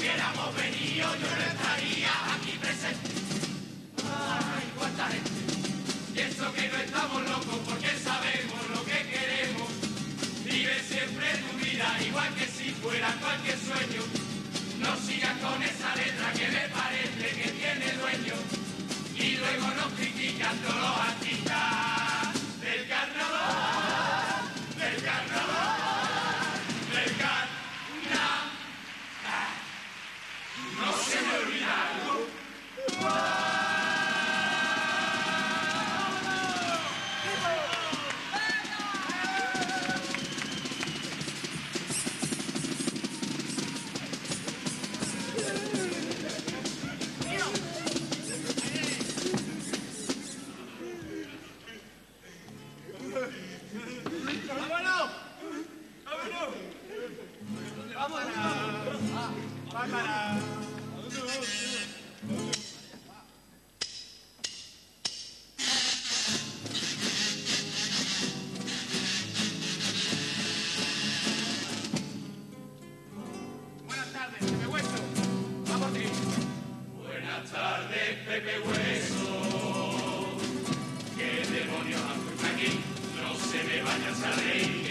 yo no estaría aquí presente. Ay, cuánta gente. Pienso que no estamos locos porque sabemos lo que queremos. Vive siempre tu vida igual que si fuera cualquier sueño. No sigas con esa letra que me parece que tiene dueño. Y luego nos critican todos los artistas Buenas tardes, Pepe Hueso. ¿Qué demonios puesto aquí? No se me vayan a reír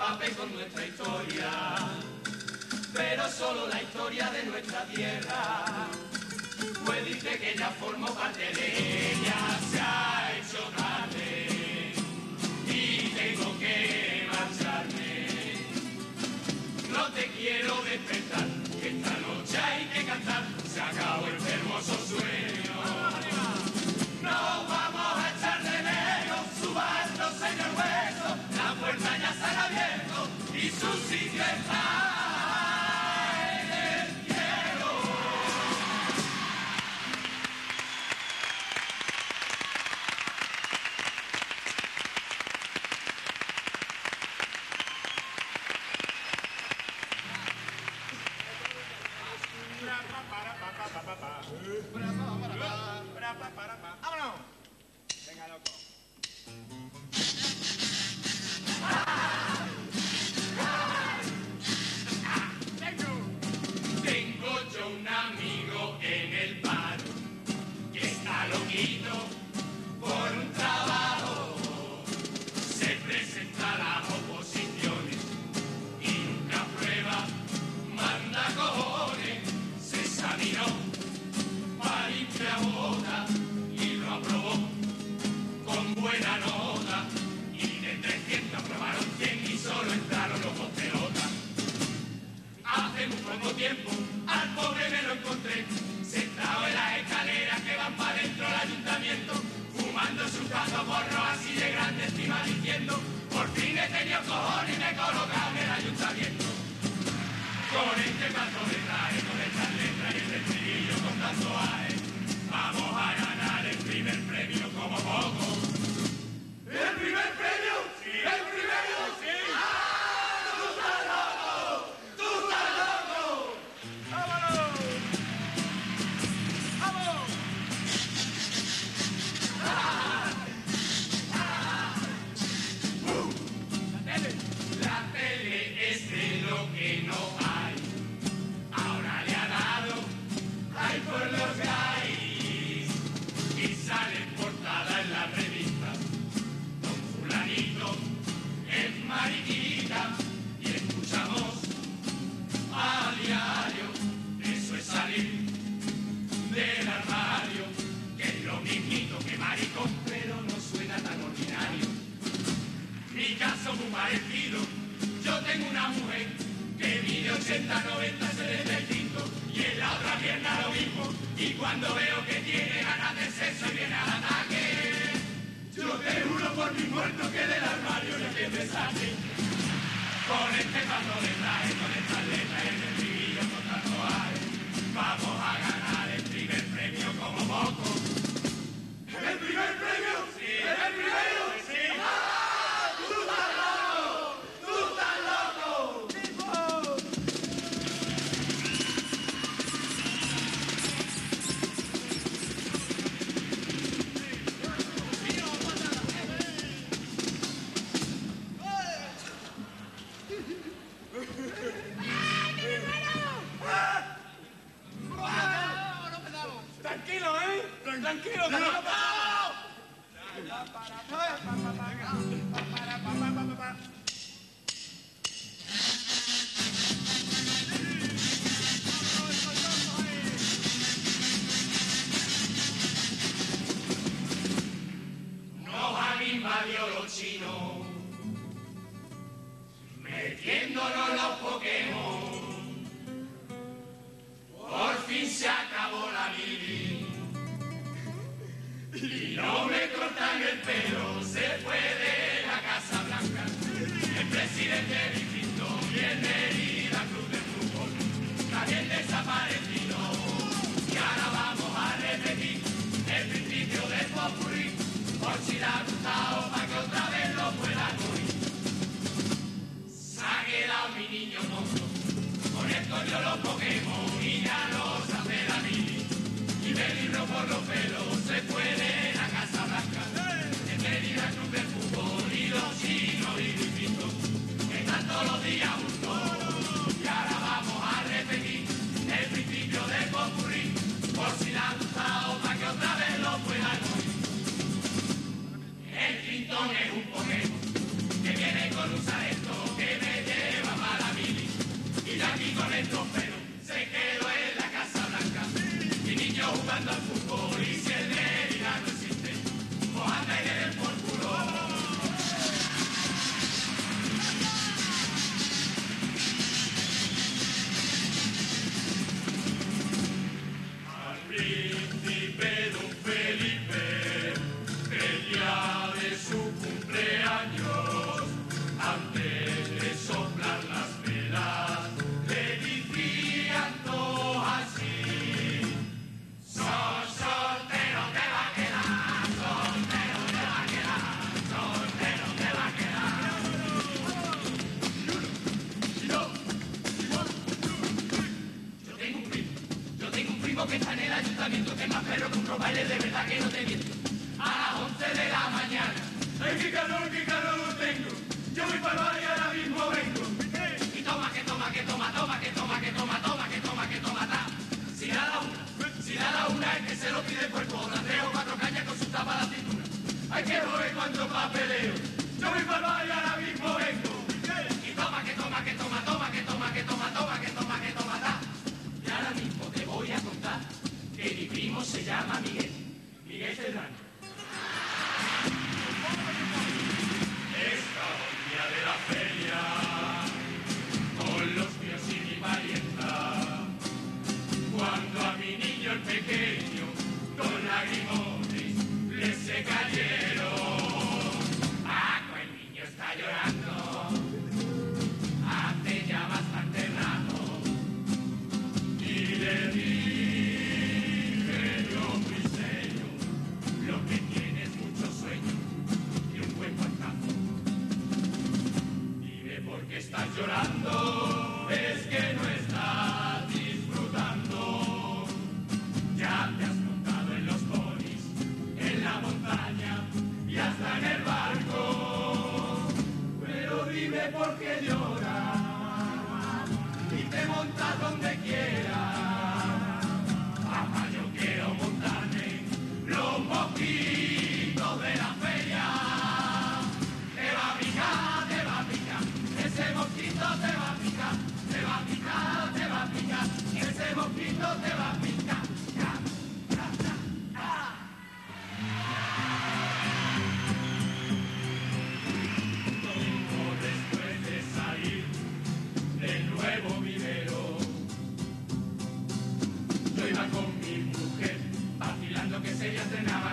empape con nuestra historia. Pero solo la historia de nuestra tierra. Pues dice que ya formo parte de ella, se ha hecho tarde y tengo que marcharme. No te quiero despertar, que esta noche hay que cantar, se acabó el hermoso sueño. Tiempo al pobre me lo encontré sentado en las escaleras que van para dentro del ayuntamiento, fumando su caso porro así de grande encima diciendo, por fin he tenido cojones y me he colocado en el ayuntamiento. Con este paso de traje, con estas letras y el estribillo con tanto aire, vamos a ganar el primer premio como poco. ¿El primer premio? caso muy parecido. Yo tengo una mujer que mide 80, 90, 75 y en la otra pierna lo mismo. Y cuando veo que tiene ganas de sexo viene al ataque. Yo te juro por mi muerto que del armario no que me. Con este paso de traje, con estas letras en el estribillo contra Roares, vamos a ganar el primer premio como poco. ¡El primer premio! ¡Sí! ¡El primer metiéndonos los Pokémon. Esto los Pokémon y ya los hace la mini. Y Belirro por los pelos se puede la Casa Blanca. ¡Hey! En Belirro club de fútbol y los chinos y los Luisito. Están todos los días juntos. Y ahora vamos a repetir el principio de concurrir. Por si la duda o para que otra vez lo pueda coger. El Clinton es un Pokémon. Don't make brasileiro, não vai llorar.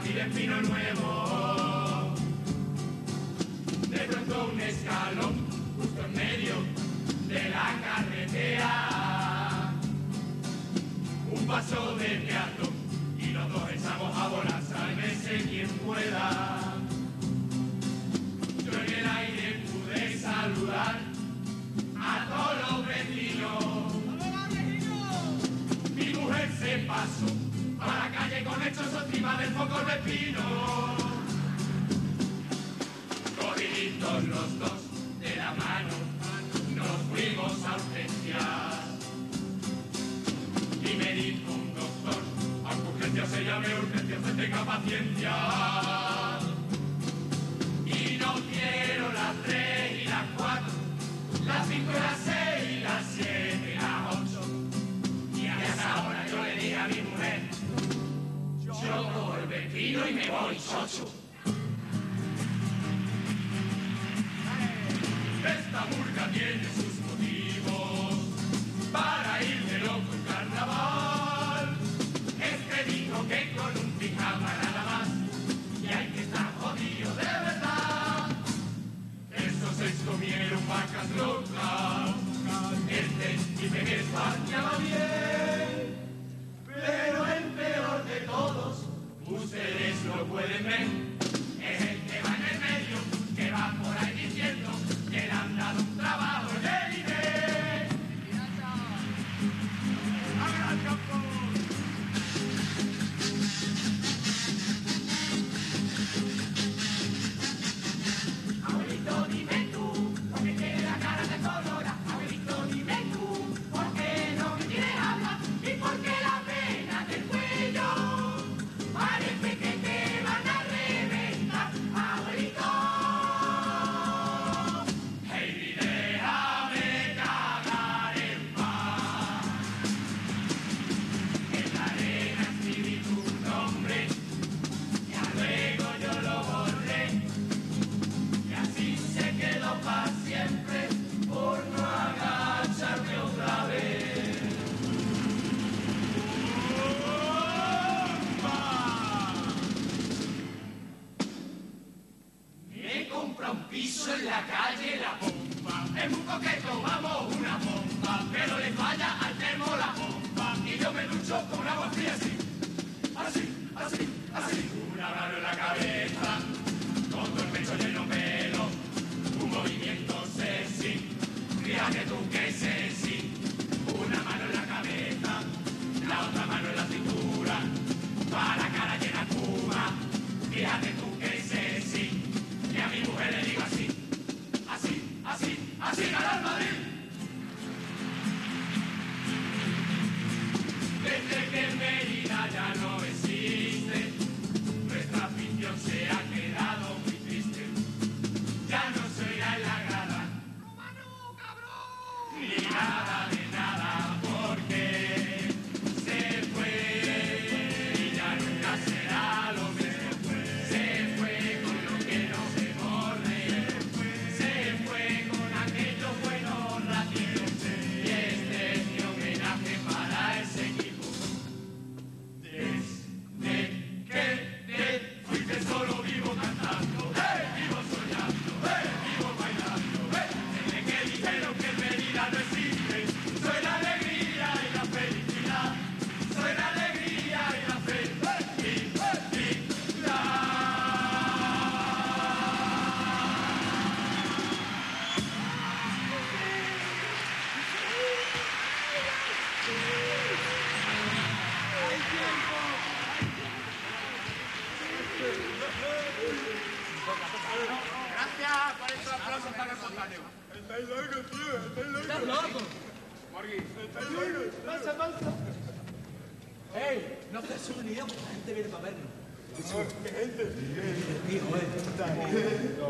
y de pino nuevo. De pronto un escalón, justo en medio de la carretera. Un paso de peatón tiempo con pino. Corriditos los dos de la mano, nos fuimos a urgencias. Y me dijo un doctor, a urgencias se llame urgencias, se tenga paciencia. Jesus.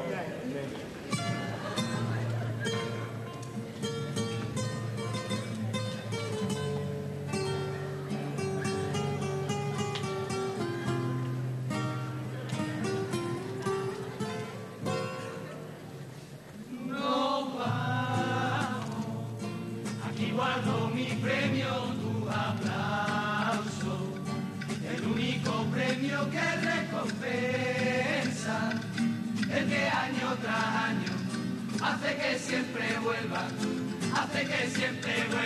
Right. Siempre